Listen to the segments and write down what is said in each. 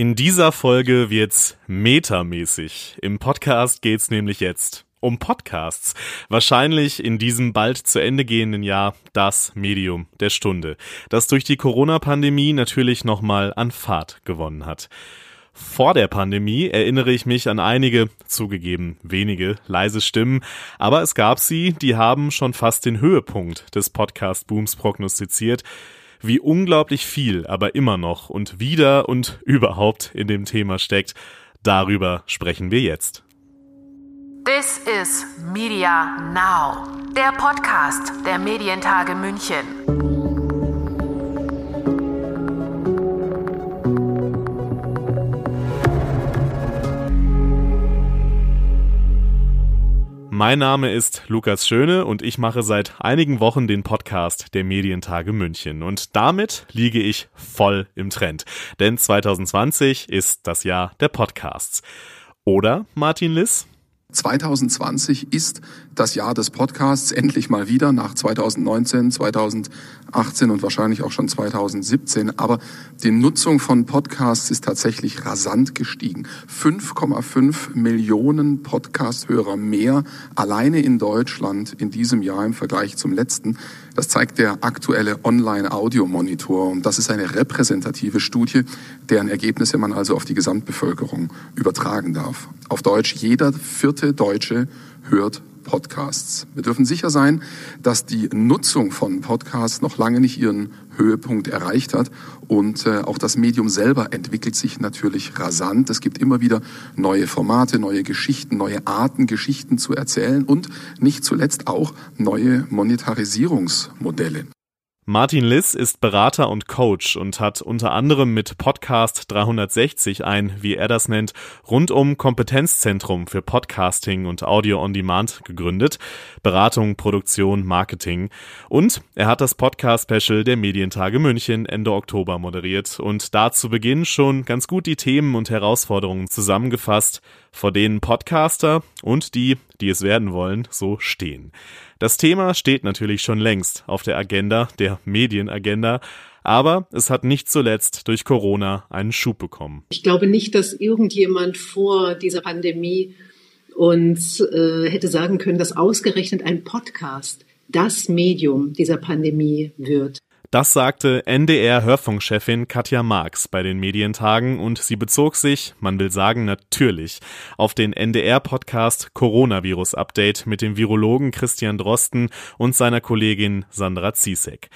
In dieser Folge wird's metamäßig. Im Podcast geht's nämlich jetzt um Podcasts. Wahrscheinlich in diesem bald zu Ende gehenden Jahr das Medium der Stunde, das durch die Corona-Pandemie natürlich nochmal an Fahrt gewonnen hat. Vor der Pandemie erinnere ich mich an einige, zugegeben wenige, leise Stimmen, aber es gab sie, die haben schon fast den Höhepunkt des Podcast-Booms prognostiziert wie unglaublich viel aber immer noch und wieder und überhaupt in dem Thema steckt, darüber sprechen wir jetzt. This is Media Now, der Podcast der Medientage München. Mein Name ist Lukas Schöne und ich mache seit einigen Wochen den Podcast der Medientage München. Und damit liege ich voll im Trend. Denn 2020 ist das Jahr der Podcasts. Oder, Martin Liss? 2020 ist das Jahr des Podcasts endlich mal wieder nach 2019, 2018 und wahrscheinlich auch schon 2017. Aber die Nutzung von Podcasts ist tatsächlich rasant gestiegen. 5,5 Millionen Podcast-Hörer mehr alleine in Deutschland in diesem Jahr im Vergleich zum letzten. Das zeigt der aktuelle Online-Audio-Monitor. Und das ist eine repräsentative Studie, deren Ergebnisse man also auf die Gesamtbevölkerung übertragen darf. Auf Deutsch, jeder vierte Deutsche hört Podcasts. Wir dürfen sicher sein, dass die Nutzung von Podcasts noch lange nicht ihren Höhepunkt erreicht hat. Und äh, auch das Medium selber entwickelt sich natürlich rasant. Es gibt immer wieder neue Formate, neue Geschichten, neue Arten, Geschichten zu erzählen und nicht zuletzt auch neue Monetarisierungsmodelle. Martin Liss ist Berater und Coach und hat unter anderem mit Podcast 360 ein, wie er das nennt, rundum Kompetenzzentrum für Podcasting und Audio on Demand gegründet. Beratung, Produktion, Marketing. Und er hat das Podcast-Special der Medientage München Ende Oktober moderiert und da zu Beginn schon ganz gut die Themen und Herausforderungen zusammengefasst, vor denen Podcaster und die, die es werden wollen, so stehen. Das Thema steht natürlich schon längst auf der Agenda, der Medienagenda, aber es hat nicht zuletzt durch Corona einen Schub bekommen. Ich glaube nicht, dass irgendjemand vor dieser Pandemie uns äh, hätte sagen können, dass ausgerechnet ein Podcast das Medium dieser Pandemie wird. Das sagte NDR-Hörfunkchefin Katja Marx bei den Medientagen und sie bezog sich, man will sagen natürlich, auf den NDR-Podcast Coronavirus Update mit dem Virologen Christian Drosten und seiner Kollegin Sandra Ziesek.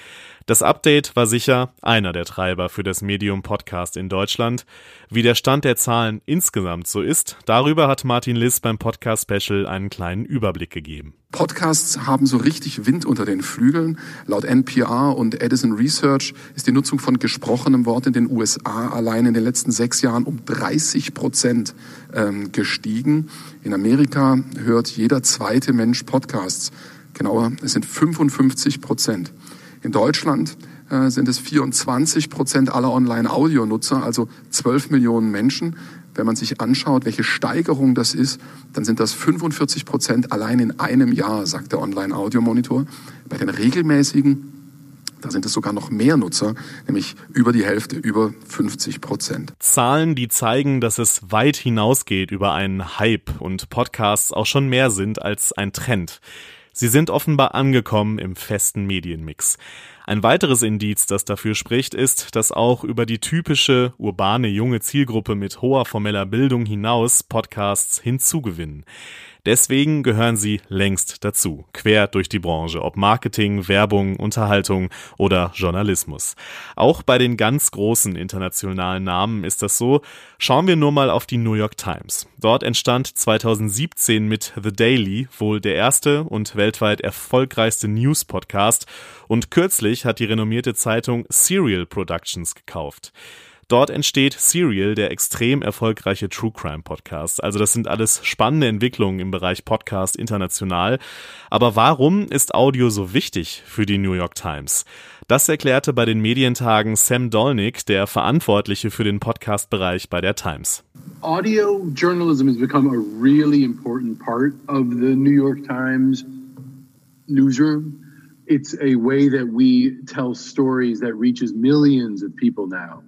Das Update war sicher einer der Treiber für das Medium Podcast in Deutschland. Wie der Stand der Zahlen insgesamt so ist, darüber hat Martin Liss beim Podcast Special einen kleinen Überblick gegeben. Podcasts haben so richtig Wind unter den Flügeln. Laut NPR und Edison Research ist die Nutzung von gesprochenem Wort in den USA allein in den letzten sechs Jahren um 30 Prozent ähm, gestiegen. In Amerika hört jeder zweite Mensch Podcasts. Genauer, es sind 55 Prozent. In Deutschland äh, sind es 24 Prozent aller Online-Audio-Nutzer, also 12 Millionen Menschen. Wenn man sich anschaut, welche Steigerung das ist, dann sind das 45 Prozent allein in einem Jahr, sagt der Online-Audio-Monitor. Bei den regelmäßigen da sind es sogar noch mehr Nutzer, nämlich über die Hälfte, über 50 Prozent. Zahlen, die zeigen, dass es weit hinausgeht über einen Hype und Podcasts auch schon mehr sind als ein Trend. Sie sind offenbar angekommen im festen Medienmix. Ein weiteres Indiz, das dafür spricht, ist, dass auch über die typische urbane junge Zielgruppe mit hoher formeller Bildung hinaus Podcasts hinzugewinnen. Deswegen gehören sie längst dazu, quer durch die Branche, ob Marketing, Werbung, Unterhaltung oder Journalismus. Auch bei den ganz großen internationalen Namen ist das so. Schauen wir nur mal auf die New York Times. Dort entstand 2017 mit The Daily wohl der erste und weltweit erfolgreichste News-Podcast und kürzlich hat die renommierte Zeitung Serial Productions gekauft. Dort entsteht Serial, der extrem erfolgreiche True Crime Podcast. Also das sind alles spannende Entwicklungen im Bereich Podcast international. Aber warum ist Audio so wichtig für die New York Times? Das erklärte bei den Medientagen Sam Dolnick, der Verantwortliche für den Podcast-Bereich bei der Times. Audio journalism has become a really important part of the New York Times newsroom. It's a way that we tell stories that reaches millions of people now.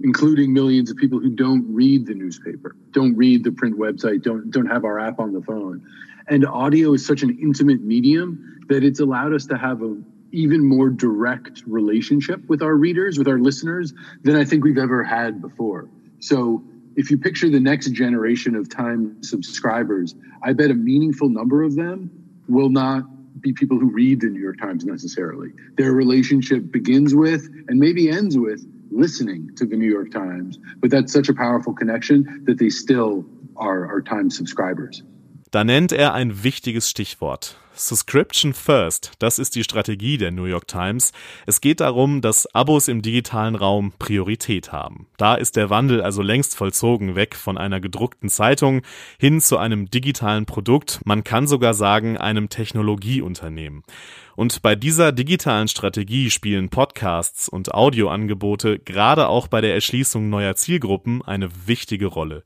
including millions of people who don't read the newspaper, don't read the print website, don't don't have our app on the phone. And audio is such an intimate medium that it's allowed us to have a even more direct relationship with our readers, with our listeners than I think we've ever had before. So if you picture the next generation of time subscribers, I bet a meaningful number of them will not be people who read the New York Times necessarily. Their relationship begins with and maybe ends with listening to the New York Times, but that's such a powerful connection that they still are, are Times subscribers. Da nennt er ein wichtiges Stichwort. Subscription First, das ist die Strategie der New York Times. Es geht darum, dass Abos im digitalen Raum Priorität haben. Da ist der Wandel also längst vollzogen, weg von einer gedruckten Zeitung hin zu einem digitalen Produkt, man kann sogar sagen einem Technologieunternehmen. Und bei dieser digitalen Strategie spielen Podcasts und Audioangebote gerade auch bei der Erschließung neuer Zielgruppen eine wichtige Rolle.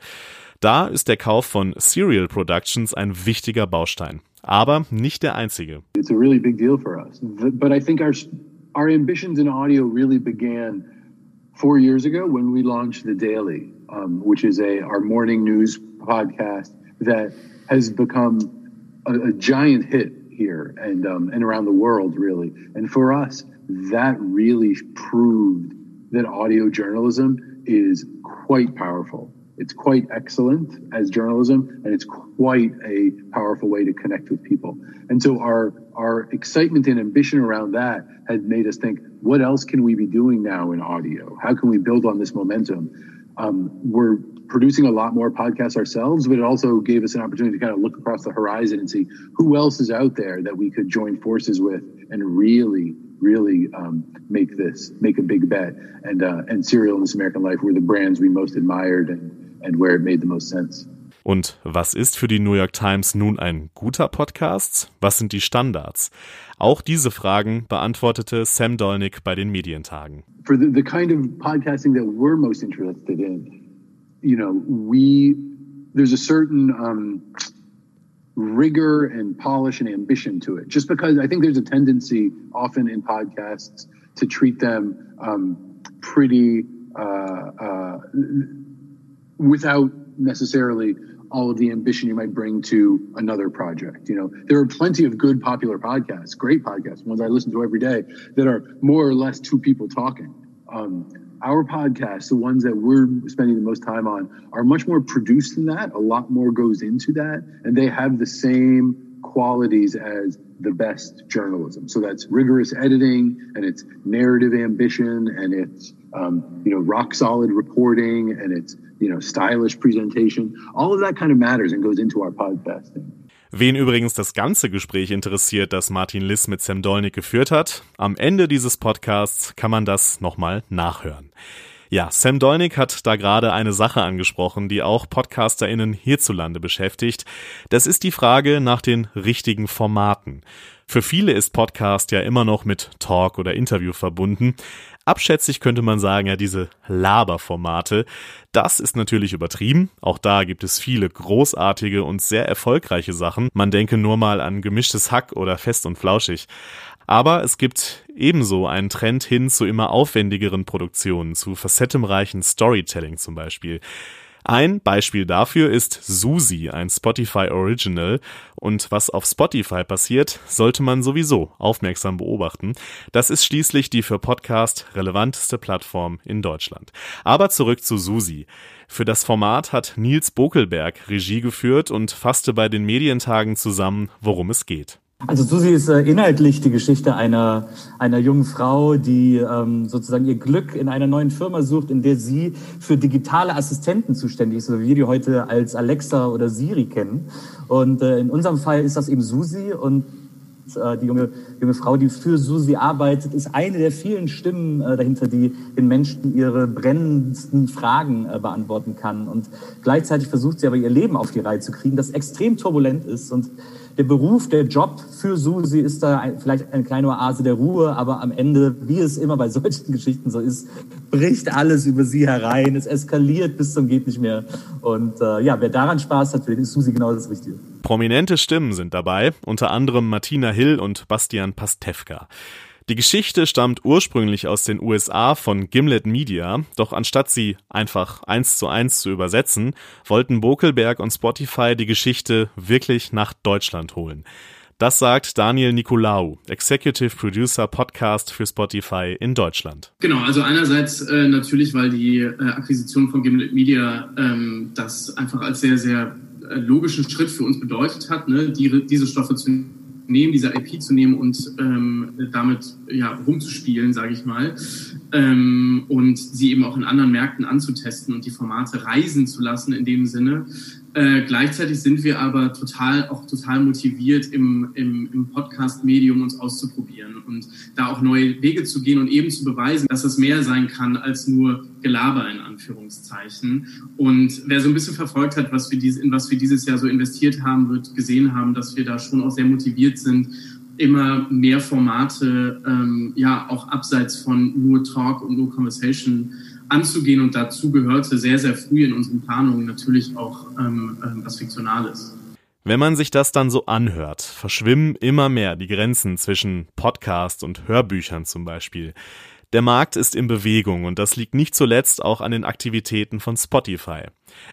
Da ist der Kauf von Serial Productions ein wichtiger Baustein. Aber nicht der einzige. It's a really big deal for us. But I think our, our ambitions in audio really began four years ago when we launched The Daily, um, which is a our morning news podcast that has become a, a giant hit here and um, and around the world, really. And for us, that really proved that audio journalism is quite powerful. It's quite excellent as journalism, and it's quite a powerful way to connect with people. And so our our excitement and ambition around that had made us think, what else can we be doing now in audio? How can we build on this momentum? Um, we're producing a lot more podcasts ourselves, but it also gave us an opportunity to kind of look across the horizon and see who else is out there that we could join forces with and really, really um, make this, make a big bet. And uh, and Serial and This American Life were the brands we most admired and and where it made the most sense. Und was ist für die New York Times nun ein guter Podcast? Was sind die Standards? Auch diese Fragen beantwortete Sam Dolnick bei den Medientagen. For the, the kind of podcasting that we're most interested in, you know, we there's a certain um, rigor and polish and ambition to it. Just because I think there's a tendency often in podcasts to treat them um, pretty. Uh, uh, without necessarily all of the ambition you might bring to another project. You know, there are plenty of good popular podcasts, great podcasts, ones I listen to every day that are more or less two people talking. Um, our podcasts, the ones that we're spending the most time on, are much more produced than that. A lot more goes into that, and they have the same qualities as the best journalism. So that's rigorous editing, and it's narrative ambition, and it's um, you know rock solid reporting, and it's you know, stylish presentation. All of that kind of matters and goes into our podcasting. Wen übrigens das ganze Gespräch interessiert, das Martin Liss mit Sam Dolnick geführt hat, am Ende dieses Podcasts kann man das nochmal nachhören. Ja, Sam Dolnick hat da gerade eine Sache angesprochen, die auch PodcasterInnen hierzulande beschäftigt. Das ist die Frage nach den richtigen Formaten. Für viele ist Podcast ja immer noch mit Talk oder Interview verbunden. Abschätzig könnte man sagen, ja, diese Laberformate. Das ist natürlich übertrieben. Auch da gibt es viele großartige und sehr erfolgreiche Sachen. Man denke nur mal an gemischtes Hack oder fest und flauschig. Aber es gibt ebenso einen Trend hin zu immer aufwendigeren Produktionen, zu facettenreichen Storytelling zum Beispiel. Ein Beispiel dafür ist Susi, ein Spotify Original. Und was auf Spotify passiert, sollte man sowieso aufmerksam beobachten. Das ist schließlich die für Podcast relevanteste Plattform in Deutschland. Aber zurück zu Susi. Für das Format hat Nils Bokelberg Regie geführt und fasste bei den Medientagen zusammen, worum es geht. Also Susi ist äh, inhaltlich die Geschichte einer, einer jungen Frau, die ähm, sozusagen ihr Glück in einer neuen Firma sucht, in der sie für digitale Assistenten zuständig ist, so wie wir die heute als Alexa oder Siri kennen. Und äh, in unserem Fall ist das eben Susi und äh, die junge, junge Frau, die für Susi arbeitet, ist eine der vielen Stimmen äh, dahinter, die den Menschen ihre brennendsten Fragen äh, beantworten kann. Und gleichzeitig versucht sie aber ihr Leben auf die Reihe zu kriegen, das extrem turbulent ist und der Beruf, der Job für Susi ist da vielleicht eine kleine Oase der Ruhe, aber am Ende, wie es immer bei solchen Geschichten so ist, bricht alles über sie herein. Es eskaliert bis zum geht nicht mehr. Und äh, ja, wer daran Spaß hat, für den ist Susi genau das Richtige. Prominente Stimmen sind dabei, unter anderem Martina Hill und Bastian Pastewka. Die Geschichte stammt ursprünglich aus den USA von Gimlet Media, doch anstatt sie einfach eins zu eins zu übersetzen, wollten Bokelberg und Spotify die Geschichte wirklich nach Deutschland holen. Das sagt Daniel Nicolaou, Executive Producer Podcast für Spotify in Deutschland. Genau, also einerseits äh, natürlich, weil die äh, Akquisition von Gimlet Media ähm, das einfach als sehr, sehr äh, logischen Schritt für uns bedeutet hat, ne, die, diese Stoffe zu nehmen, diese IP zu nehmen und ähm, damit ja, rumzuspielen, sage ich mal, ähm, und sie eben auch in anderen Märkten anzutesten und die Formate reisen zu lassen in dem Sinne. Äh, gleichzeitig sind wir aber total auch total motiviert im, im, im Podcast-Medium uns auszuprobieren und da auch neue Wege zu gehen und eben zu beweisen, dass es mehr sein kann als nur Gelaber in Anführungszeichen. Und wer so ein bisschen verfolgt hat, was wir dies, in was wir dieses Jahr so investiert haben, wird gesehen haben, dass wir da schon auch sehr motiviert sind, immer mehr Formate, ähm, ja auch abseits von nur Talk und nur Conversation anzugehen. Und dazu gehörte sehr, sehr früh in unseren Planungen natürlich auch ähm, ähm, was Fiktionales. Wenn man sich das dann so anhört, verschwimmen immer mehr die Grenzen zwischen Podcast und Hörbüchern zum Beispiel. Der Markt ist in Bewegung und das liegt nicht zuletzt auch an den Aktivitäten von Spotify.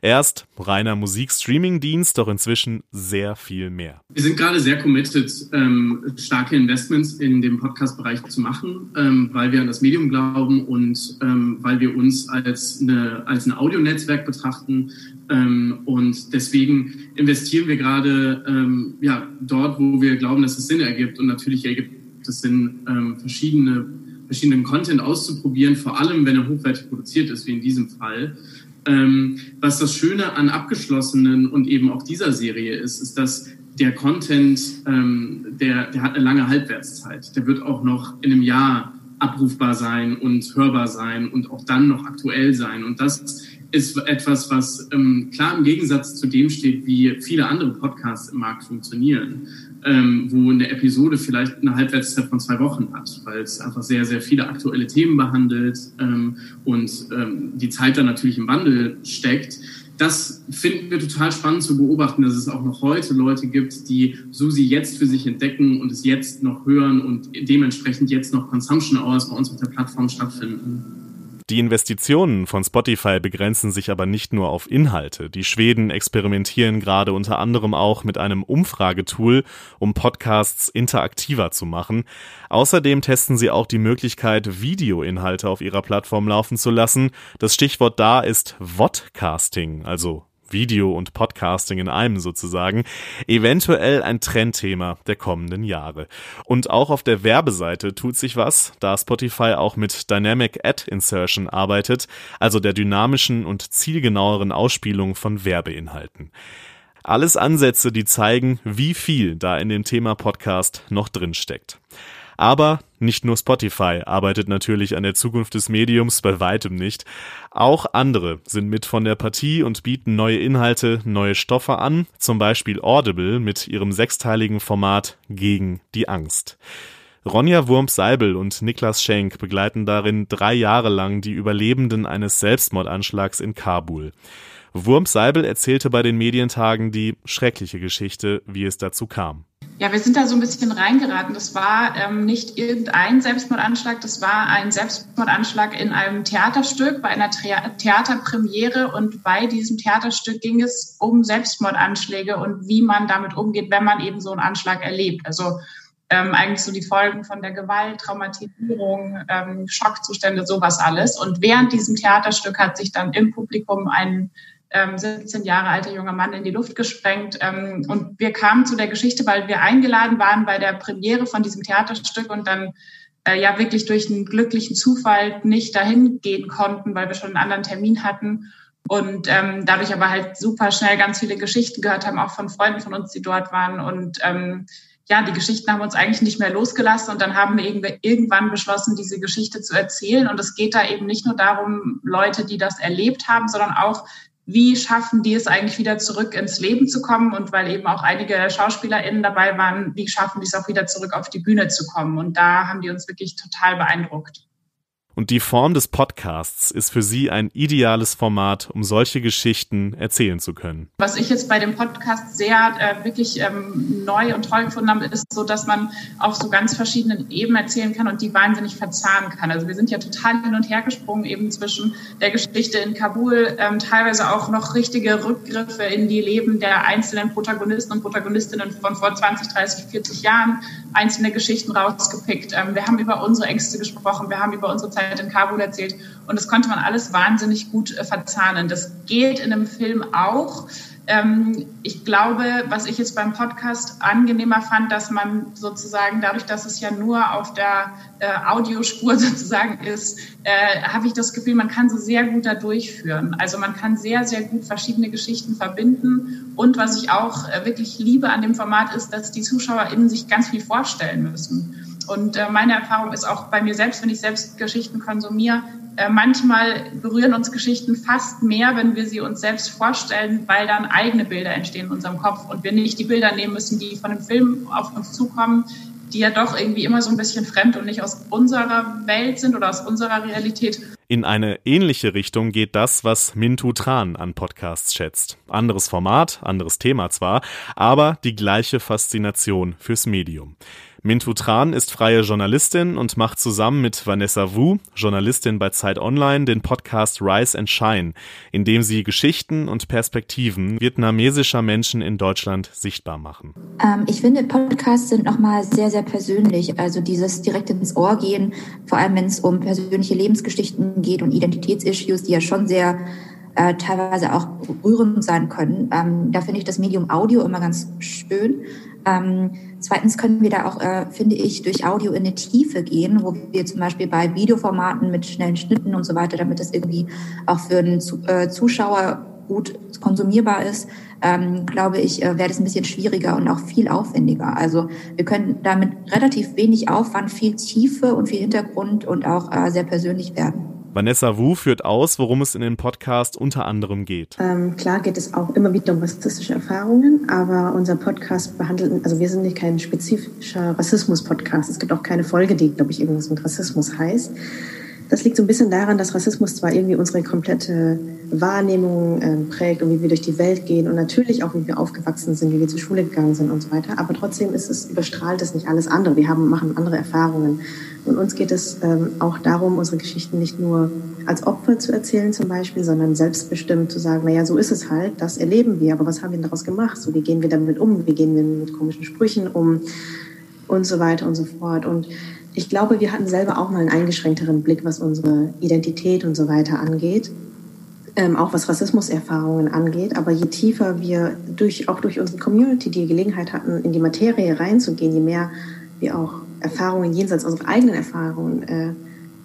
Erst reiner Musikstreaming-Dienst, doch inzwischen sehr viel mehr. Wir sind gerade sehr committed, ähm, starke Investments in dem Podcast-Bereich zu machen, ähm, weil wir an das Medium glauben und ähm, weil wir uns als, eine, als ein Audionetzwerk betrachten. Ähm, und deswegen investieren wir gerade ähm, ja, dort, wo wir glauben, dass es Sinn ergibt. Und natürlich ergibt es Sinn, ähm, verschiedene verschiedenen Content auszuprobieren, vor allem wenn er hochwertig produziert ist, wie in diesem Fall. Ähm, was das Schöne an abgeschlossenen und eben auch dieser Serie ist, ist, dass der Content, ähm, der, der hat eine lange Halbwertszeit. Der wird auch noch in einem Jahr abrufbar sein und hörbar sein und auch dann noch aktuell sein. Und das ist etwas, was ähm, klar im Gegensatz zu dem steht, wie viele andere Podcasts im Markt funktionieren ähm, wo eine Episode vielleicht eine Halbwertszeit von zwei Wochen hat, weil es einfach sehr, sehr viele aktuelle Themen behandelt ähm, und ähm, die Zeit dann natürlich im Wandel steckt. Das finden wir total spannend zu beobachten, dass es auch noch heute Leute gibt, die Susi jetzt für sich entdecken und es jetzt noch hören und dementsprechend jetzt noch Consumption Hours bei uns auf der Plattform stattfinden. Die Investitionen von Spotify begrenzen sich aber nicht nur auf Inhalte. Die Schweden experimentieren gerade unter anderem auch mit einem Umfragetool, um Podcasts interaktiver zu machen. Außerdem testen sie auch die Möglichkeit, Videoinhalte auf ihrer Plattform laufen zu lassen. Das Stichwort da ist Vodcasting, also Video und Podcasting in einem sozusagen, eventuell ein Trendthema der kommenden Jahre. Und auch auf der Werbeseite tut sich was, da Spotify auch mit Dynamic Ad Insertion arbeitet, also der dynamischen und zielgenaueren Ausspielung von Werbeinhalten. Alles Ansätze, die zeigen, wie viel da in dem Thema Podcast noch drin steckt. Aber nicht nur Spotify arbeitet natürlich an der Zukunft des Mediums, bei weitem nicht. Auch andere sind mit von der Partie und bieten neue Inhalte, neue Stoffe an, zum Beispiel Audible mit ihrem sechsteiligen Format Gegen die Angst. Ronja Wurms-Seibel und Niklas Schenk begleiten darin drei Jahre lang die Überlebenden eines Selbstmordanschlags in Kabul. Wurms-Seibel erzählte bei den Medientagen die schreckliche Geschichte, wie es dazu kam. Ja, wir sind da so ein bisschen reingeraten. Das war ähm, nicht irgendein Selbstmordanschlag, das war ein Selbstmordanschlag in einem Theaterstück, bei einer Theaterpremiere. Und bei diesem Theaterstück ging es um Selbstmordanschläge und wie man damit umgeht, wenn man eben so einen Anschlag erlebt. Also ähm, eigentlich so die Folgen von der Gewalt, Traumatisierung, ähm, Schockzustände, sowas alles. Und während diesem Theaterstück hat sich dann im Publikum ein 17 Jahre alter junger Mann in die Luft gesprengt. Ähm, und wir kamen zu der Geschichte, weil wir eingeladen waren bei der Premiere von diesem Theaterstück und dann äh, ja wirklich durch einen glücklichen Zufall nicht dahin gehen konnten, weil wir schon einen anderen Termin hatten. Und ähm, dadurch aber halt super schnell ganz viele Geschichten gehört haben, auch von Freunden von uns, die dort waren. Und ähm, ja, die Geschichten haben uns eigentlich nicht mehr losgelassen und dann haben wir irgendwann beschlossen, diese Geschichte zu erzählen. Und es geht da eben nicht nur darum, Leute, die das erlebt haben, sondern auch wie schaffen die es eigentlich wieder zurück ins Leben zu kommen und weil eben auch einige SchauspielerInnen dabei waren, wie schaffen die es auch wieder zurück auf die Bühne zu kommen und da haben die uns wirklich total beeindruckt. Und die Form des Podcasts ist für sie ein ideales Format, um solche Geschichten erzählen zu können. Was ich jetzt bei dem Podcast sehr äh, wirklich ähm, neu und toll gefunden habe, ist so, dass man auf so ganz verschiedenen Ebenen erzählen kann und die wahnsinnig verzahnen kann. Also wir sind ja total hin und her gesprungen eben zwischen der Geschichte in Kabul, ähm, teilweise auch noch richtige Rückgriffe in die Leben der einzelnen Protagonisten und Protagonistinnen von vor 20, 30, 40 Jahren, einzelne Geschichten rausgepickt. Ähm, wir haben über unsere Ängste gesprochen, wir haben über unsere Zeit in Kabul erzählt und das konnte man alles wahnsinnig gut äh, verzahnen. Das geht in einem Film auch. Ähm, ich glaube, was ich jetzt beim Podcast angenehmer fand, dass man sozusagen dadurch, dass es ja nur auf der äh, Audiospur sozusagen ist, äh, habe ich das Gefühl, man kann sie sehr gut da durchführen. Also man kann sehr, sehr gut verschiedene Geschichten verbinden. Und was ich auch wirklich liebe an dem Format ist, dass die ZuschauerInnen sich ganz viel vorstellen müssen. Und äh, meine Erfahrung ist auch bei mir selbst, wenn ich selbst Geschichten konsumiere, äh, manchmal berühren uns Geschichten fast mehr, wenn wir sie uns selbst vorstellen, weil dann eigene Bilder entstehen in unserem Kopf und wir nicht die Bilder nehmen müssen, die von dem Film auf uns zukommen, die ja doch irgendwie immer so ein bisschen fremd und nicht aus unserer Welt sind oder aus unserer Realität. In eine ähnliche Richtung geht das, was Mintu Tran an Podcasts schätzt. Anderes Format, anderes Thema zwar, aber die gleiche Faszination fürs Medium. Mintu Tran ist freie Journalistin und macht zusammen mit Vanessa Wu, Journalistin bei Zeit Online, den Podcast Rise and Shine, in dem sie Geschichten und Perspektiven vietnamesischer Menschen in Deutschland sichtbar machen. Ähm, ich finde, Podcasts sind nochmal sehr, sehr persönlich. Also dieses direkt ins Ohr gehen, vor allem wenn es um persönliche Lebensgeschichten geht und Identitätsissues, die ja schon sehr äh, teilweise auch rührend sein können. Ähm, da finde ich das Medium Audio immer ganz schön. Ähm, zweitens können wir da auch, äh, finde ich, durch Audio in eine Tiefe gehen, wo wir zum Beispiel bei Videoformaten mit schnellen Schnitten und so weiter, damit das irgendwie auch für einen äh, Zuschauer gut konsumierbar ist, ähm, glaube ich, äh, wäre das ein bisschen schwieriger und auch viel aufwendiger. Also wir können damit relativ wenig Aufwand, viel Tiefe und viel Hintergrund und auch äh, sehr persönlich werden. Vanessa Wu führt aus, worum es in dem Podcast unter anderem geht. Ähm, klar geht es auch immer wieder um rassistische Erfahrungen, aber unser Podcast behandelt, also wir sind nicht kein spezifischer Rassismus-Podcast. Es gibt auch keine Folge, die, glaube ich, irgendwas mit Rassismus heißt. Das liegt so ein bisschen daran, dass Rassismus zwar irgendwie unsere komplette Wahrnehmung äh, prägt und wie wir durch die Welt gehen und natürlich auch, wie wir aufgewachsen sind, wie wir zur Schule gegangen sind und so weiter, aber trotzdem ist es, überstrahlt es nicht alles andere. Wir haben, machen andere Erfahrungen. Und uns geht es ähm, auch darum, unsere Geschichten nicht nur als Opfer zu erzählen zum Beispiel, sondern selbstbestimmt zu sagen, naja, so ist es halt, das erleben wir, aber was haben wir daraus gemacht? So, wie gehen wir damit um? Wie gehen wir mit komischen Sprüchen um? Und so weiter und so fort. Und ich glaube, wir hatten selber auch mal einen eingeschränkteren Blick, was unsere Identität und so weiter angeht. Ähm, auch was Rassismuserfahrungen angeht. Aber je tiefer wir durch, auch durch unsere Community die Gelegenheit hatten, in die Materie reinzugehen, je mehr wir auch Erfahrungen jenseits unserer eigenen Erfahrungen äh,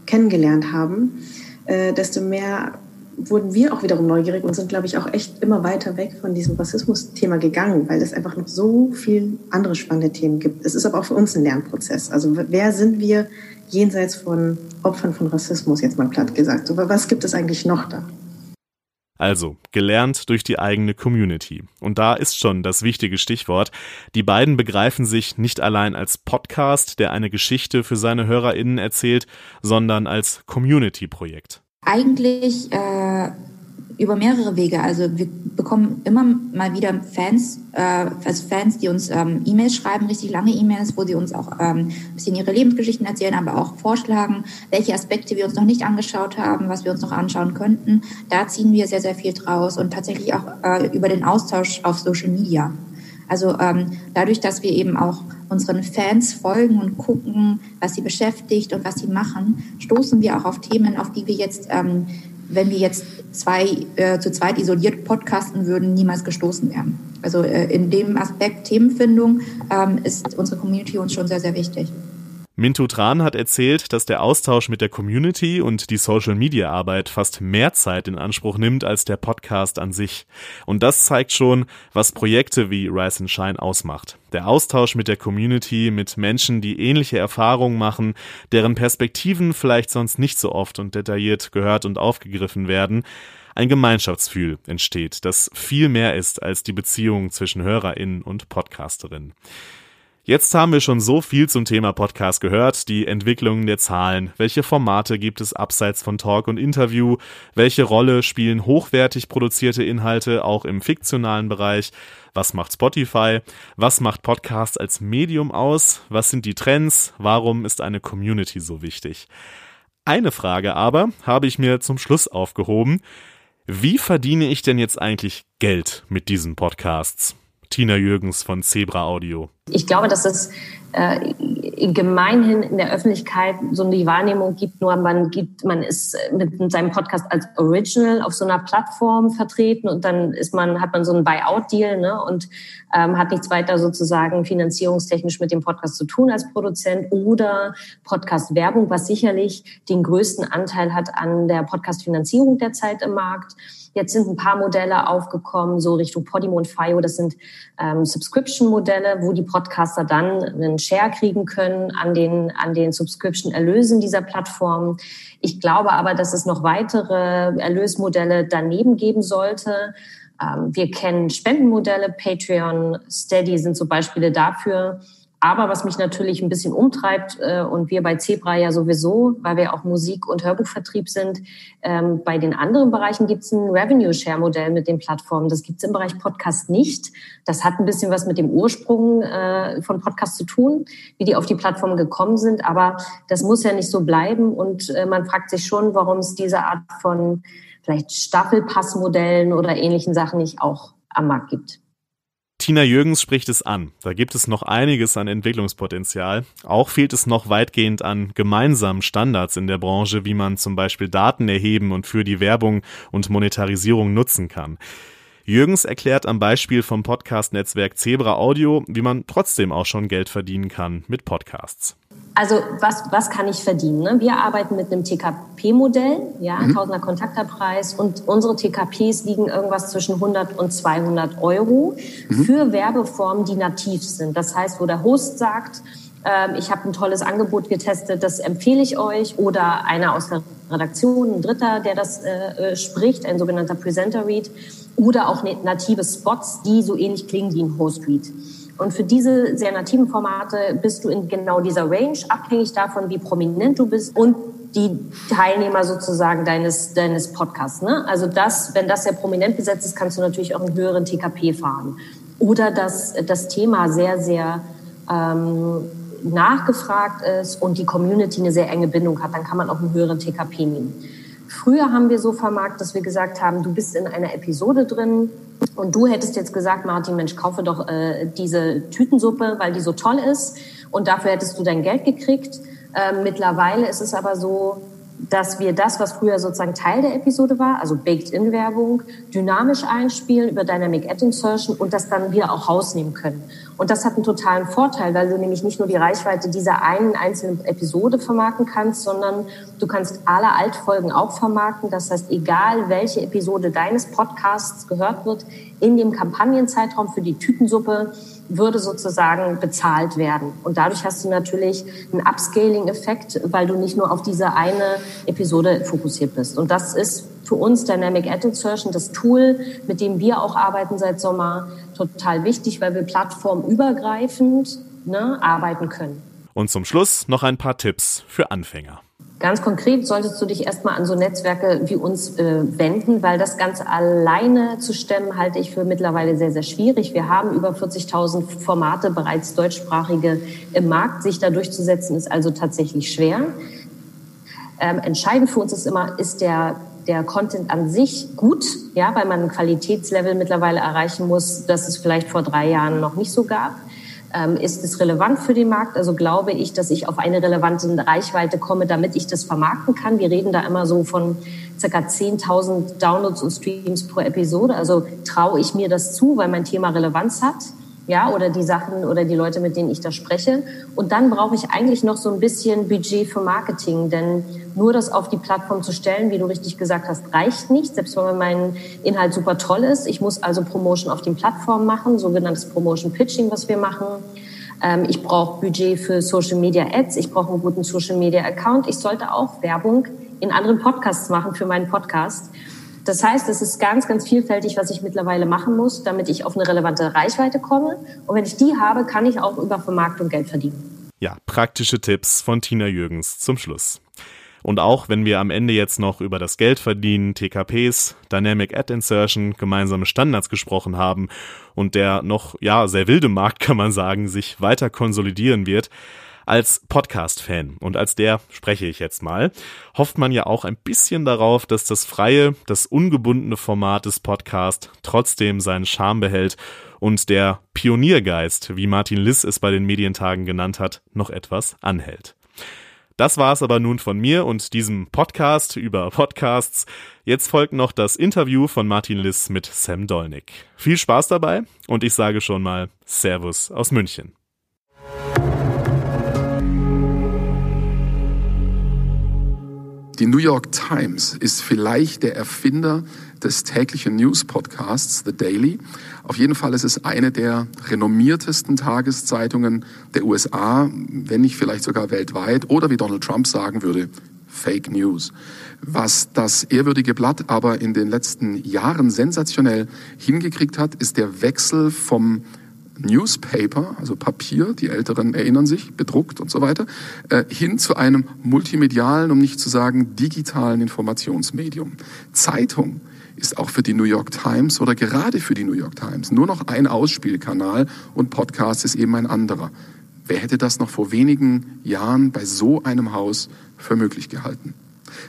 kennengelernt haben, äh, desto mehr wurden wir auch wiederum neugierig und sind, glaube ich, auch echt immer weiter weg von diesem Rassismus-Thema gegangen, weil es einfach noch so viel andere spannende Themen gibt. Es ist aber auch für uns ein Lernprozess. Also wer sind wir jenseits von Opfern von Rassismus, jetzt mal platt gesagt? So, was gibt es eigentlich noch da? Also, gelernt durch die eigene Community. Und da ist schon das wichtige Stichwort. Die beiden begreifen sich nicht allein als Podcast, der eine Geschichte für seine HörerInnen erzählt, sondern als Community-Projekt. Eigentlich äh, über mehrere Wege. Also wir bekommen immer mal wieder Fans, äh, also Fans, die uns ähm, E-Mails schreiben, richtig lange E-Mails, wo sie uns auch ähm, ein bisschen ihre Lebensgeschichten erzählen, aber auch vorschlagen, welche Aspekte wir uns noch nicht angeschaut haben, was wir uns noch anschauen könnten. Da ziehen wir sehr, sehr viel draus und tatsächlich auch äh, über den Austausch auf Social Media. Also ähm, dadurch, dass wir eben auch unseren Fans folgen und gucken, was sie beschäftigt und was sie machen, stoßen wir auch auf Themen, auf die wir jetzt, ähm, wenn wir jetzt zwei äh, zu zweit isoliert podcasten würden, niemals gestoßen wären. Also äh, in dem Aspekt Themenfindung ähm, ist unsere Community uns schon sehr, sehr wichtig. Mintu Tran hat erzählt, dass der Austausch mit der Community und die Social-Media-Arbeit fast mehr Zeit in Anspruch nimmt als der Podcast an sich. Und das zeigt schon, was Projekte wie Rise and Shine ausmacht. Der Austausch mit der Community, mit Menschen, die ähnliche Erfahrungen machen, deren Perspektiven vielleicht sonst nicht so oft und detailliert gehört und aufgegriffen werden. Ein Gemeinschaftsgefühl entsteht, das viel mehr ist als die Beziehung zwischen HörerInnen und Podcasterinnen. Jetzt haben wir schon so viel zum Thema Podcast gehört, die Entwicklungen der Zahlen, welche Formate gibt es abseits von Talk und Interview, welche Rolle spielen hochwertig produzierte Inhalte auch im fiktionalen Bereich, was macht Spotify, was macht Podcast als Medium aus, was sind die Trends, warum ist eine Community so wichtig. Eine Frage aber habe ich mir zum Schluss aufgehoben. Wie verdiene ich denn jetzt eigentlich Geld mit diesen Podcasts? Tina Jürgens von Zebra Audio. Ich glaube, dass es äh, gemeinhin in der Öffentlichkeit so die Wahrnehmung gibt, nur man gibt, man ist mit seinem Podcast als Original auf so einer Plattform vertreten und dann ist man, hat man so einen Buyout-Deal ne, und ähm, hat nichts weiter sozusagen finanzierungstechnisch mit dem Podcast zu tun als Produzent oder Podcast-Werbung, was sicherlich den größten Anteil hat an der Podcast-Finanzierung derzeit im Markt. Jetzt sind ein paar Modelle aufgekommen, so Richtung Podimo und Fio. Das sind ähm, Subscription-Modelle, wo die Podcaster dann einen Share kriegen können an den, an den Subscription-Erlösen dieser Plattform. Ich glaube aber, dass es noch weitere Erlösmodelle daneben geben sollte. Ähm, wir kennen Spendenmodelle, Patreon, Steady sind so Beispiele dafür. Aber was mich natürlich ein bisschen umtreibt, äh, und wir bei Zebra ja sowieso, weil wir auch Musik- und Hörbuchvertrieb sind, ähm, bei den anderen Bereichen gibt es ein Revenue-Share-Modell mit den Plattformen. Das gibt es im Bereich Podcast nicht. Das hat ein bisschen was mit dem Ursprung äh, von Podcast zu tun, wie die auf die Plattform gekommen sind. Aber das muss ja nicht so bleiben. Und äh, man fragt sich schon, warum es diese Art von vielleicht Staffelpassmodellen oder ähnlichen Sachen nicht auch am Markt gibt. Tina Jürgens spricht es an. Da gibt es noch einiges an Entwicklungspotenzial. Auch fehlt es noch weitgehend an gemeinsamen Standards in der Branche, wie man zum Beispiel Daten erheben und für die Werbung und Monetarisierung nutzen kann. Jürgens erklärt am Beispiel vom Podcast-Netzwerk Zebra Audio, wie man trotzdem auch schon Geld verdienen kann mit Podcasts. Also was, was kann ich verdienen? Ne? Wir arbeiten mit einem TKP-Modell, ja, mhm. Tausender Kontakterpreis und unsere TKPs liegen irgendwas zwischen 100 und 200 Euro mhm. für Werbeformen, die nativ sind. Das heißt, wo der Host sagt, äh, ich habe ein tolles Angebot getestet, das empfehle ich euch oder einer aus der Redaktion, ein Dritter, der das äh, äh spricht, ein sogenannter Presenter Read oder auch native Spots, die so ähnlich klingen wie ein Host Read. Und für diese sehr nativen Formate bist du in genau dieser Range, abhängig davon, wie prominent du bist und die Teilnehmer sozusagen deines, deines Podcasts. Ne? Also das, wenn das sehr prominent besetzt ist, kannst du natürlich auch einen höheren TKP fahren. Oder dass das Thema sehr, sehr ähm, nachgefragt ist und die Community eine sehr enge Bindung hat, dann kann man auch einen höheren TKP nehmen. Früher haben wir so vermarktet, dass wir gesagt haben, du bist in einer Episode drin und du hättest jetzt gesagt, Martin, Mensch, kaufe doch äh, diese Tütensuppe, weil die so toll ist und dafür hättest du dein Geld gekriegt. Ähm, mittlerweile ist es aber so, dass wir das, was früher sozusagen Teil der Episode war, also Baked-in-Werbung, dynamisch einspielen über Dynamic Ad Insertion und das dann wieder auch rausnehmen können. Und das hat einen totalen Vorteil, weil du nämlich nicht nur die Reichweite dieser einen einzelnen Episode vermarkten kannst, sondern du kannst alle Altfolgen auch vermarkten. Das heißt, egal welche Episode deines Podcasts gehört wird, in dem Kampagnenzeitraum für die Tütensuppe würde sozusagen bezahlt werden. Und dadurch hast du natürlich einen Upscaling-Effekt, weil du nicht nur auf diese eine Episode fokussiert bist. Und das ist für uns Dynamic Ad Insertion, das Tool, mit dem wir auch arbeiten seit Sommer, total wichtig, weil wir plattformübergreifend ne, arbeiten können. Und zum Schluss noch ein paar Tipps für Anfänger. Ganz konkret solltest du dich erstmal an so Netzwerke wie uns äh, wenden, weil das Ganze alleine zu stemmen, halte ich für mittlerweile sehr, sehr schwierig. Wir haben über 40.000 Formate bereits deutschsprachige im Markt. Sich da durchzusetzen, ist also tatsächlich schwer. Ähm, entscheidend für uns ist immer, ist der der Content an sich gut, ja, weil man ein Qualitätslevel mittlerweile erreichen muss, das es vielleicht vor drei Jahren noch nicht so gab. Ähm, ist es relevant für den Markt? Also glaube ich, dass ich auf eine relevante Reichweite komme, damit ich das vermarkten kann. Wir reden da immer so von circa 10.000 Downloads und Streams pro Episode. Also traue ich mir das zu, weil mein Thema Relevanz hat ja, oder die Sachen oder die Leute, mit denen ich da spreche. Und dann brauche ich eigentlich noch so ein bisschen Budget für Marketing, denn nur das auf die Plattform zu stellen, wie du richtig gesagt hast, reicht nicht, selbst wenn mein Inhalt super toll ist. Ich muss also Promotion auf den Plattformen machen, sogenanntes Promotion Pitching, was wir machen. Ähm, ich brauche Budget für Social Media Ads, ich brauche einen guten Social Media Account. Ich sollte auch Werbung in anderen Podcasts machen für meinen Podcast. Das heißt, es ist ganz, ganz vielfältig, was ich mittlerweile machen muss, damit ich auf eine relevante Reichweite komme. Und wenn ich die habe, kann ich auch über Vermarktung Geld verdienen. Ja, praktische Tipps von Tina Jürgens zum Schluss. Und auch wenn wir am Ende jetzt noch über das Geld verdienen, TKPs, Dynamic Ad Insertion, gemeinsame Standards gesprochen haben und der noch, ja, sehr wilde Markt, kann man sagen, sich weiter konsolidieren wird, als Podcast-Fan und als der spreche ich jetzt mal, hofft man ja auch ein bisschen darauf, dass das freie, das ungebundene Format des Podcasts trotzdem seinen Charme behält und der Pioniergeist, wie Martin Liss es bei den Medientagen genannt hat, noch etwas anhält. Das war's aber nun von mir und diesem Podcast über Podcasts. Jetzt folgt noch das Interview von Martin Liss mit Sam Dolnick. Viel Spaß dabei und ich sage schon mal Servus aus München. Die New York Times ist vielleicht der Erfinder des täglichen News-Podcasts The Daily. Auf jeden Fall ist es eine der renommiertesten Tageszeitungen der USA, wenn nicht vielleicht sogar weltweit, oder wie Donald Trump sagen würde, Fake News. Was das ehrwürdige Blatt aber in den letzten Jahren sensationell hingekriegt hat, ist der Wechsel vom Newspaper, also Papier, die Älteren erinnern sich, bedruckt und so weiter, äh, hin zu einem multimedialen, um nicht zu sagen digitalen Informationsmedium. Zeitung ist auch für die New York Times oder gerade für die New York Times nur noch ein Ausspielkanal und Podcast ist eben ein anderer. Wer hätte das noch vor wenigen Jahren bei so einem Haus für möglich gehalten?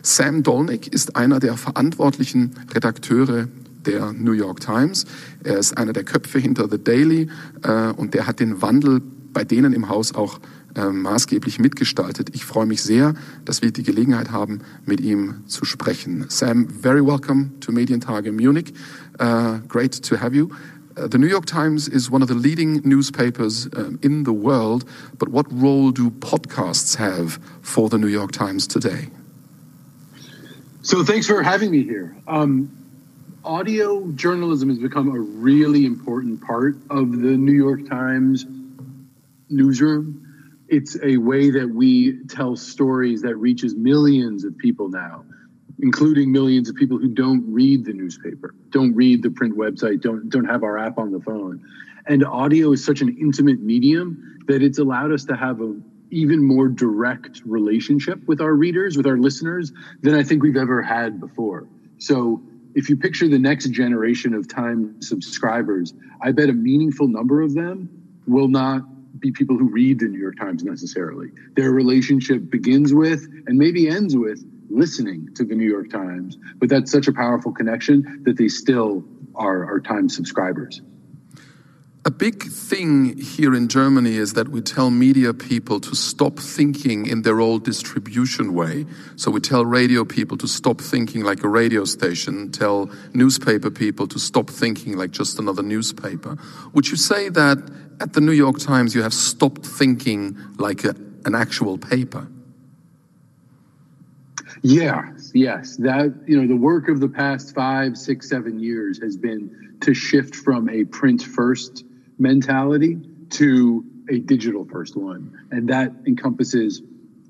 Sam Dolnick ist einer der verantwortlichen Redakteure der New York Times. Er ist einer der Köpfe hinter The Daily äh, und der hat den Wandel bei denen im Haus auch äh, maßgeblich mitgestaltet. Ich freue mich sehr, dass wir die Gelegenheit haben, mit ihm zu sprechen. Sam, very welcome to Medientage Munich. Uh, great to have you. Uh, the New York Times is one of the leading newspapers um, in the world, but what role do podcasts have for the New York Times today? So, thanks for having me here. Um, audio journalism has become a really important part of the New York Times newsroom. It's a way that we tell stories that reaches millions of people now, including millions of people who don't read the newspaper, don't read the print website, don't don't have our app on the phone. And audio is such an intimate medium that it's allowed us to have a even more direct relationship with our readers, with our listeners than I think we've ever had before. So if you picture the next generation of time subscribers, I bet a meaningful number of them will not be people who read the New York Times necessarily. Their relationship begins with and maybe ends with listening to the New York Times, but that's such a powerful connection that they still are, are subscribers. A big thing here in Germany is that we tell media people to stop thinking in their old distribution way. So we tell radio people to stop thinking like a radio station, tell newspaper people to stop thinking like just another newspaper. Would you say that at the New York Times you have stopped thinking like a, an actual paper? Yes, yes. That, you know, the work of the past five, six, seven years has been to shift from a print first mentality to a digital first one. And that encompasses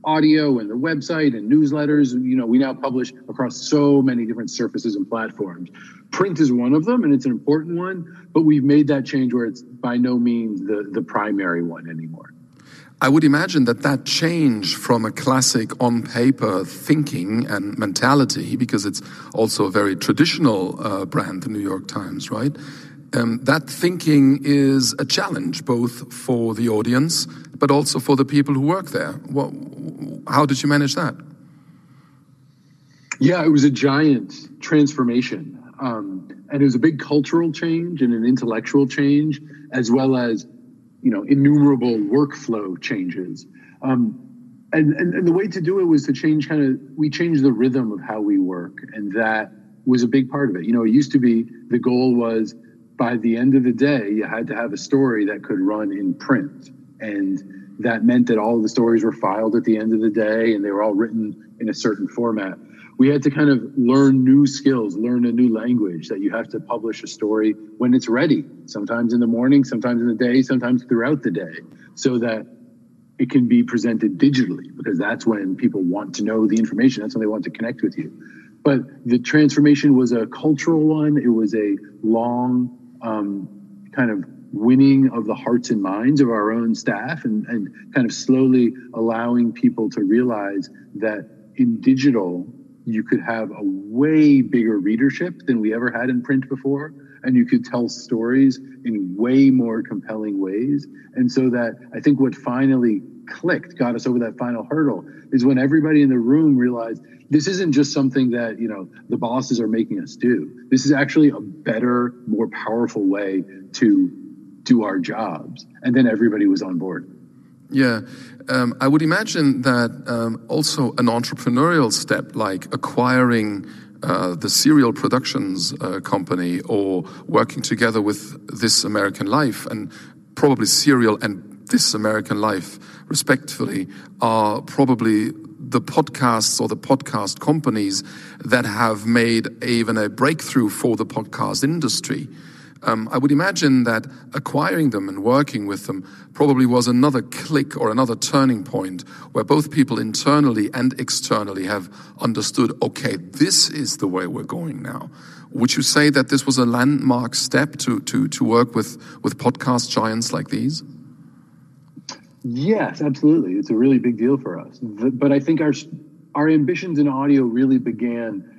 audio and the website and newsletters. You know, we now publish across so many different surfaces and platforms. Print is one of them, and it's an important one, but we've made that change where it's by no means the, the primary one anymore. I would imagine that that change from a classic on paper thinking and mentality, because it's also a very traditional uh, brand, the New York Times, right? Um, that thinking is a challenge both for the audience but also for the people who work there. What, how did you manage that? Yeah, it was a giant transformation. Um, and it was a big cultural change and an intellectual change, as well as, you know, innumerable workflow changes. Um, and, and, and the way to do it was to change kind of, we changed the rhythm of how we work. And that was a big part of it. You know, it used to be the goal was by the end of the day, you had to have a story that could run in print. And that meant that all the stories were filed at the end of the day and they were all written in a certain format. We had to kind of learn new skills, learn a new language that you have to publish a story when it's ready, sometimes in the morning, sometimes in the day, sometimes throughout the day, so that it can be presented digitally because that's when people want to know the information. That's when they want to connect with you. but the transformation was a cultural one. It was a long um, kind of winning of the hearts and minds of our own staff and, and kind of slowly allowing people to realize that in digital, you could have a way bigger readership than we ever had in print before. And you could tell stories in way more compelling ways. And so that I think what finally clicked, got us over that final hurdle, is when everybody in the room realized this isn't just something that, you know, the bosses are making us do. This is actually a better, more powerful way to do our jobs. And then everybody was on board. Yeah, um, I would imagine that um, also an entrepreneurial step like acquiring uh, the serial productions uh, company or working together with This American Life and probably serial and This American Life, respectfully, are probably the podcasts or the podcast companies that have made even a breakthrough for the podcast industry. Um, I would imagine that acquiring them and working with them probably was another click or another turning point where both people internally and externally have understood, okay, this is the way we're going now. Would you say that this was a landmark step to, to, to work with, with podcast giants like these? Yes, absolutely. It's a really big deal for us. But I think our, our ambitions in audio really began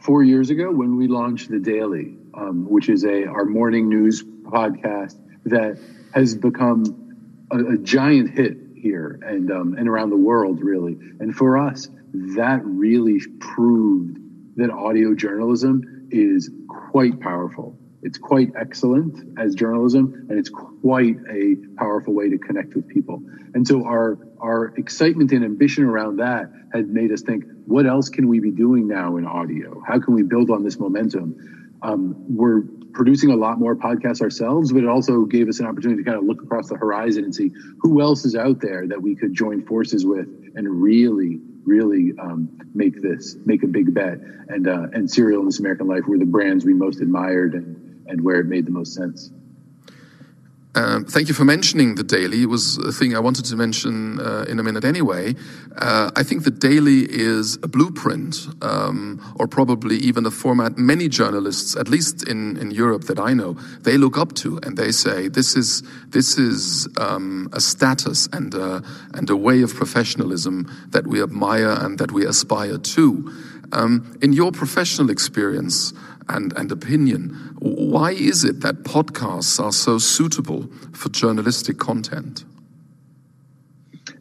four years ago when we launched The Daily um, which is a our morning news podcast that has become a, a giant hit here and um, and around the world, really. And for us, that really proved that audio journalism is quite powerful. It's quite excellent as journalism, and it's quite a powerful way to connect with people. And so our our excitement and ambition around that had made us think, what else can we be doing now in audio? How can we build on this momentum? Um, we're producing a lot more podcasts ourselves, but it also gave us an opportunity to kind of look across the horizon and see who else is out there that we could join forces with and really, really um, make this, make a big bet. And uh, and Serial and This American Life were the brands we most admired and and where it made the most sense. Um, thank you for mentioning the daily. It was a thing I wanted to mention uh, in a minute anyway. Uh, I think the daily is a blueprint, um, or probably even a format many journalists, at least in, in Europe that I know, they look up to, and they say this is this is um, a status and a, and a way of professionalism that we admire and that we aspire to. Um, in your professional experience, and, and opinion. Why is it that podcasts are so suitable for journalistic content?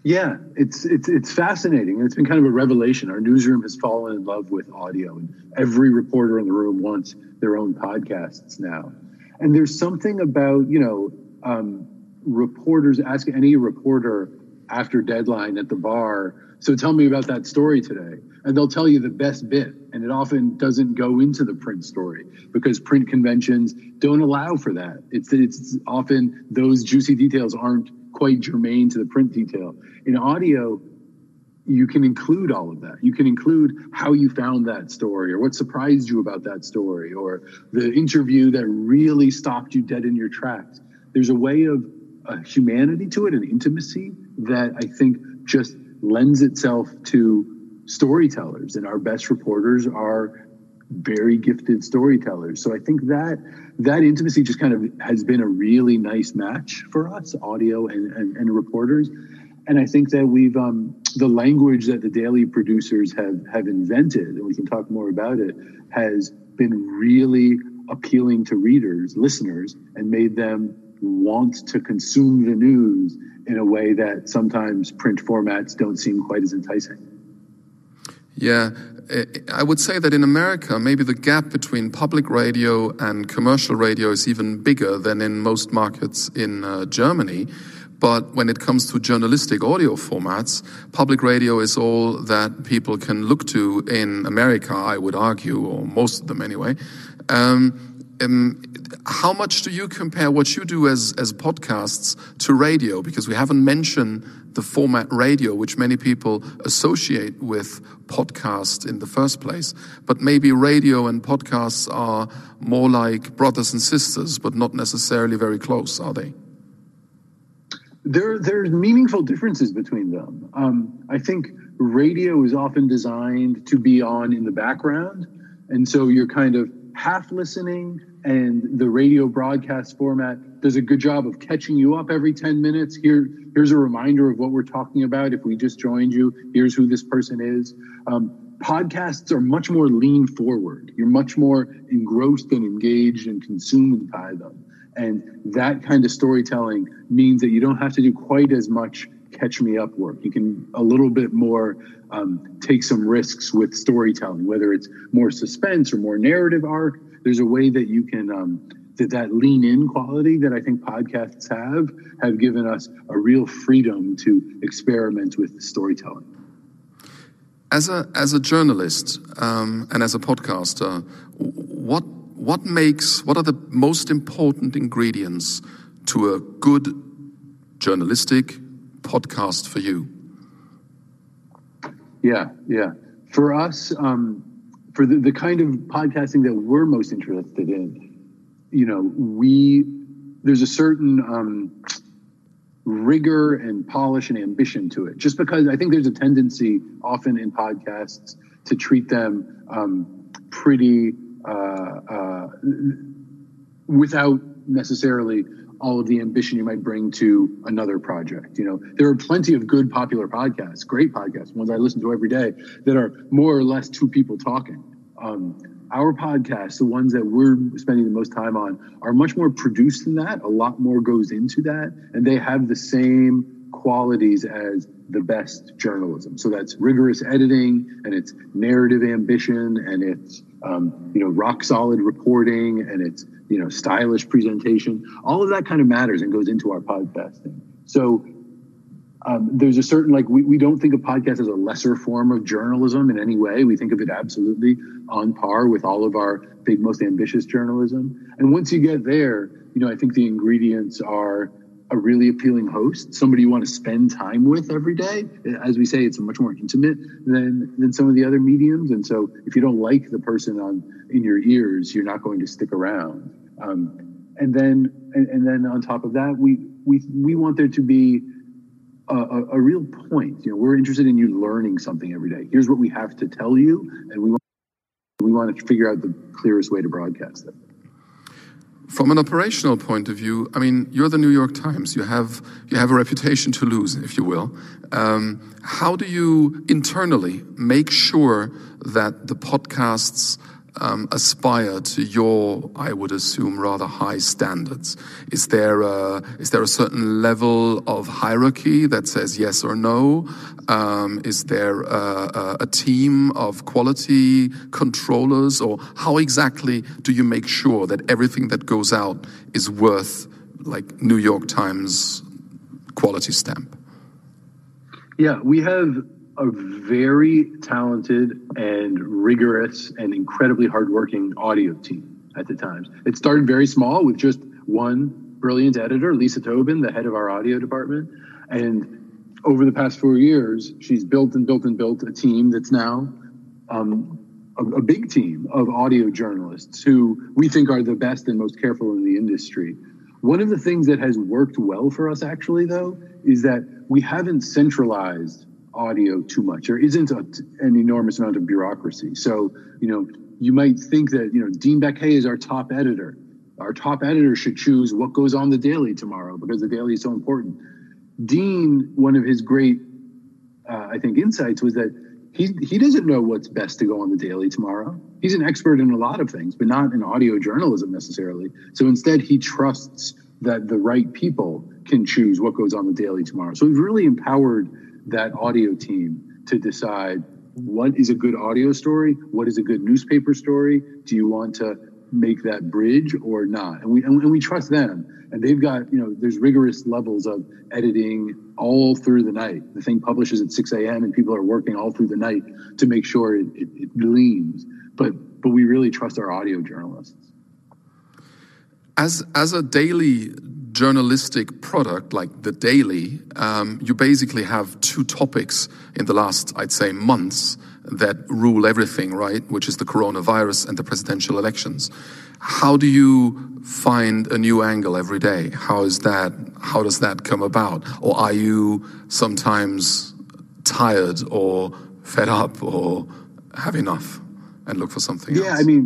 Yeah, it's it's it's fascinating. It's been kind of a revelation. Our newsroom has fallen in love with audio, and every reporter in the room wants their own podcasts now. And there's something about you know um, reporters ask any reporter after deadline at the bar. So tell me about that story today. And they'll tell you the best bit. And it often doesn't go into the print story because print conventions don't allow for that. It's it's often those juicy details aren't quite germane to the print detail. In audio you can include all of that. You can include how you found that story or what surprised you about that story or the interview that really stopped you dead in your tracks. There's a way of a humanity to it an intimacy that i think just lends itself to storytellers, and our best reporters are very gifted storytellers. So I think that that intimacy just kind of has been a really nice match for us, audio and, and, and reporters. And I think that we've um, the language that the daily producers have have invented, and we can talk more about it, has been really appealing to readers, listeners, and made them want to consume the news in a way that sometimes print formats don't seem quite as enticing. Yeah, I would say that in America, maybe the gap between public radio and commercial radio is even bigger than in most markets in uh, Germany. But when it comes to journalistic audio formats, public radio is all that people can look to in America, I would argue, or most of them anyway. Um, um, how much do you compare what you do as, as podcasts to radio? Because we haven't mentioned the format radio, which many people associate with podcast in the first place. But maybe radio and podcasts are more like brothers and sisters, but not necessarily very close, are they? There, there's meaningful differences between them. Um, I think radio is often designed to be on in the background. And so you're kind of half listening, and the radio broadcast format does a good job of catching you up every 10 minutes. Here, here's a reminder of what we're talking about. If we just joined you, here's who this person is. Um, podcasts are much more lean forward. You're much more engrossed and engaged and consumed by them. And that kind of storytelling means that you don't have to do quite as much catch me up work. You can a little bit more um, take some risks with storytelling, whether it's more suspense or more narrative arc. There's a way that you can um, that that lean in quality that I think podcasts have have given us a real freedom to experiment with storytelling. As a as a journalist um, and as a podcaster, what what makes what are the most important ingredients to a good journalistic podcast for you? Yeah, yeah. For us, um, for the, the kind of podcasting that we're most interested in, you know, we there's a certain um, rigor and polish and ambition to it. Just because I think there's a tendency often in podcasts to treat them um, pretty uh, uh, without necessarily all of the ambition you might bring to another project. You know, there are plenty of good popular podcasts, great podcasts, ones I listen to every day that are more or less two people talking. Um, our podcasts, the ones that we're spending the most time on, are much more produced than that. A lot more goes into that, and they have the same qualities as the best journalism. So that's rigorous editing, and it's narrative ambition, and it's um, you know rock solid reporting, and it's you know stylish presentation. All of that kind of matters and goes into our podcasting. So um, there's a certain like we, we don't think of podcast as a lesser form of journalism in any way we think of it absolutely on par with all of our big most ambitious journalism and once you get there you know i think the ingredients are a really appealing host somebody you want to spend time with every day as we say it's much more intimate than than some of the other mediums and so if you don't like the person on in your ears you're not going to stick around um, and then and, and then on top of that we we we want there to be a, a, a, real point. You know, we're interested in you learning something every day. Here's what we have to tell you, and we want, we want to figure out the clearest way to broadcast it. From an operational point of view, I mean, you're the New York Times. You have you have a reputation to lose, if you will. Um, how do you internally make sure that the podcasts aspire to your, I would assume, rather high standards? Is there a, is there a certain level of hierarchy that says yes or no? Um, is there a, a, team of quality controllers, or how exactly do you make sure that everything that goes out is worth like New York Times quality stamp? Yeah, we have a very talented and rigorous and incredibly hardworking audio team at the Times. It started very small with just one brilliant editor, Lisa Tobin, the head of our audio department. And over the past four years, she's built and built and built a team that's now um, a, a big team of audio journalists who we think are the best and most careful in the industry. One of the things that has worked well for us, actually, though, is that we haven't centralized audio too much. There isn't a, an enormous amount of bureaucracy. So, you know, you might think that, you know, Dean Baquet is our top editor. Our top editor should choose what goes on the daily tomorrow because the daily is so important. Dean, one of his great, uh, I think, insights was that he, he doesn't know what's best to go on the daily tomorrow. He's an expert in a lot of things, but not in audio journalism necessarily. So instead, he trusts that the right people can choose what goes on the daily tomorrow. So we've really empowered that audio team to decide what is a good audio story, what is a good newspaper story. Do you want to make that bridge or not? And we and we trust them. And they've got you know there's rigorous levels of editing all through the night. The thing publishes at 6 a.m. and people are working all through the night to make sure it, it, it gleams. But but we really trust our audio journalists. As as a daily journalistic product like the Daily, um, you basically have two topics in the last, I'd say, months that rule everything, right? Which is the coronavirus and the presidential elections. How do you find a new angle every day? How is that? How does that come about? Or are you sometimes tired or fed up or have enough and look for something yeah, else? Yeah, I mean,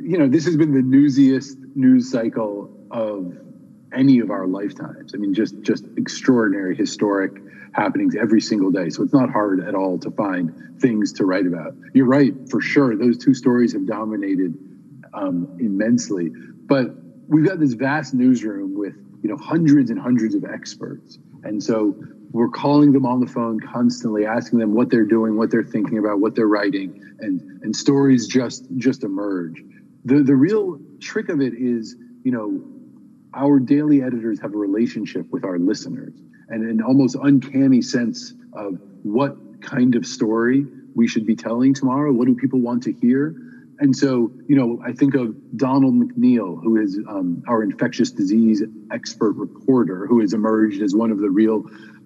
you know, this has been the newsiest news cycle of any of our lifetimes. I mean, just just extraordinary, historic happenings every single day. So it's not hard at all to find things to write about. You're right, for sure. Those two stories have dominated um, immensely. But we've got this vast newsroom with you know hundreds and hundreds of experts, and so we're calling them on the phone constantly, asking them what they're doing, what they're thinking about, what they're writing, and and stories just just emerge. The the real trick of it is, you know, our daily editors have a relationship with our listeners and an almost uncanny sense of what kind of story we should be telling tomorrow. What do people want to hear? And so, you know, I think of Donald McNeil, who is um, our infectious disease expert reporter, who has emerged as one of the real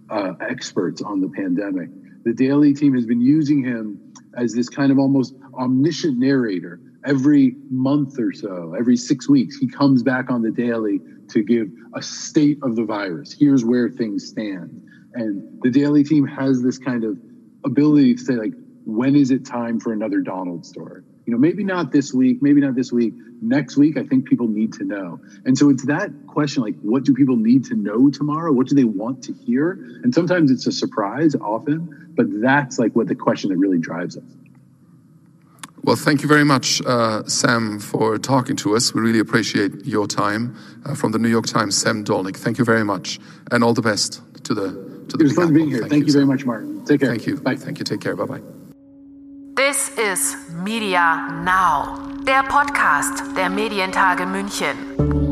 uh, experts on the pandemic. The Daily team has been using him as this kind of almost omniscient narrator. Every month or so, every six weeks, he comes back on the Daily to give a state of the virus. Here's where things stand. And the Daily team has this kind of ability to say, like, when is it time for another Donald story? You know, maybe not this week, maybe not this week. Next week, I think people need to know. And so it's that question like, what do people need to know tomorrow? What do they want to hear? And sometimes it's a surprise, often, but that's like what the question that really drives us. Well, thank you very much, uh, Sam, for talking to us. We really appreciate your time. Uh, from the New York Times, Sam Dolnick. Thank you very much, and all the best to the to the. It was Big fun being here. Thank, you, Sam. very much, Martin. Take care. Thank you. Bye. Thank you. Take care. Bye bye. This is Media Now, der Podcast der Medientage München.